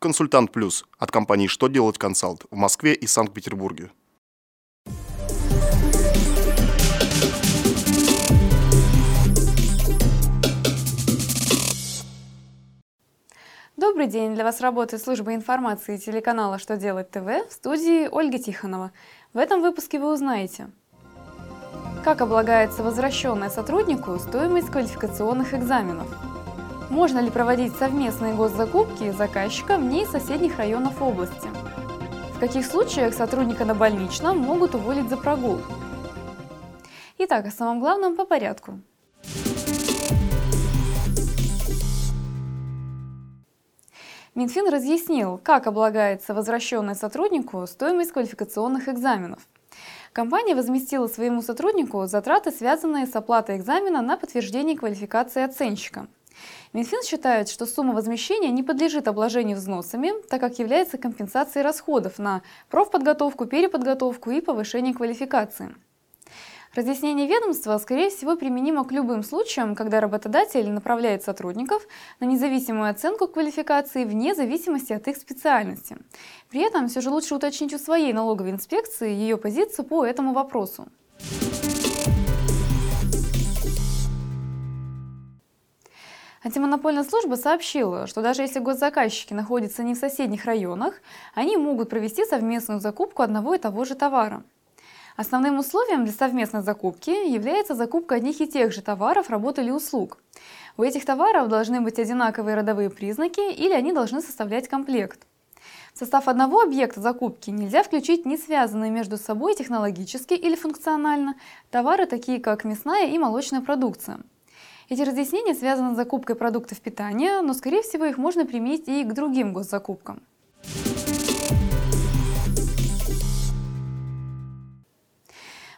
Консультант Плюс от компании «Что делать консалт» в Москве и Санкт-Петербурге. Добрый день! Для вас работает служба информации телеканала «Что делать ТВ» в студии Ольга Тихонова. В этом выпуске вы узнаете, как облагается возвращенная сотруднику стоимость квалификационных экзаменов, можно ли проводить совместные госзакупки заказчикам не из соседних районов области, в каких случаях сотрудника на больничном могут уволить за прогул. Итак, о самом главном по порядку. Минфин разъяснил, как облагается возвращенной сотруднику стоимость квалификационных экзаменов. Компания возместила своему сотруднику затраты, связанные с оплатой экзамена на подтверждение квалификации оценщика. Минфин считает, что сумма возмещения не подлежит обложению взносами, так как является компенсацией расходов на профподготовку, переподготовку и повышение квалификации. Разъяснение ведомства, скорее всего, применимо к любым случаям, когда работодатель направляет сотрудников на независимую оценку квалификации вне зависимости от их специальности. При этом все же лучше уточнить у своей налоговой инспекции ее позицию по этому вопросу. Антимонопольная служба сообщила, что даже если госзаказчики находятся не в соседних районах, они могут провести совместную закупку одного и того же товара. Основным условием для совместной закупки является закупка одних и тех же товаров, работ или услуг. У этих товаров должны быть одинаковые родовые признаки или они должны составлять комплект. В состав одного объекта закупки нельзя включить не связанные между собой технологически или функционально товары, такие как мясная и молочная продукция. Эти разъяснения связаны с закупкой продуктов питания, но, скорее всего, их можно применить и к другим госзакупкам.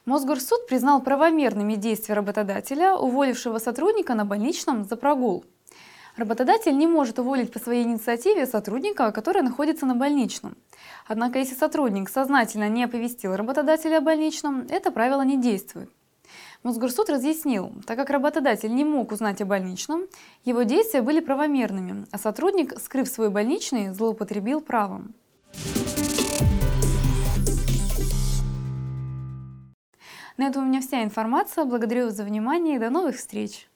Мосгорсуд признал правомерными действия работодателя, уволившего сотрудника на больничном за прогул. Работодатель не может уволить по своей инициативе сотрудника, который находится на больничном. Однако, если сотрудник сознательно не оповестил работодателя о больничном, это правило не действует. Мосгорсуд разъяснил, так как работодатель не мог узнать о больничном, его действия были правомерными, а сотрудник, скрыв свой больничный, злоупотребил правом. На этом у меня вся информация. Благодарю за внимание и до новых встреч!